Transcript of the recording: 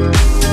you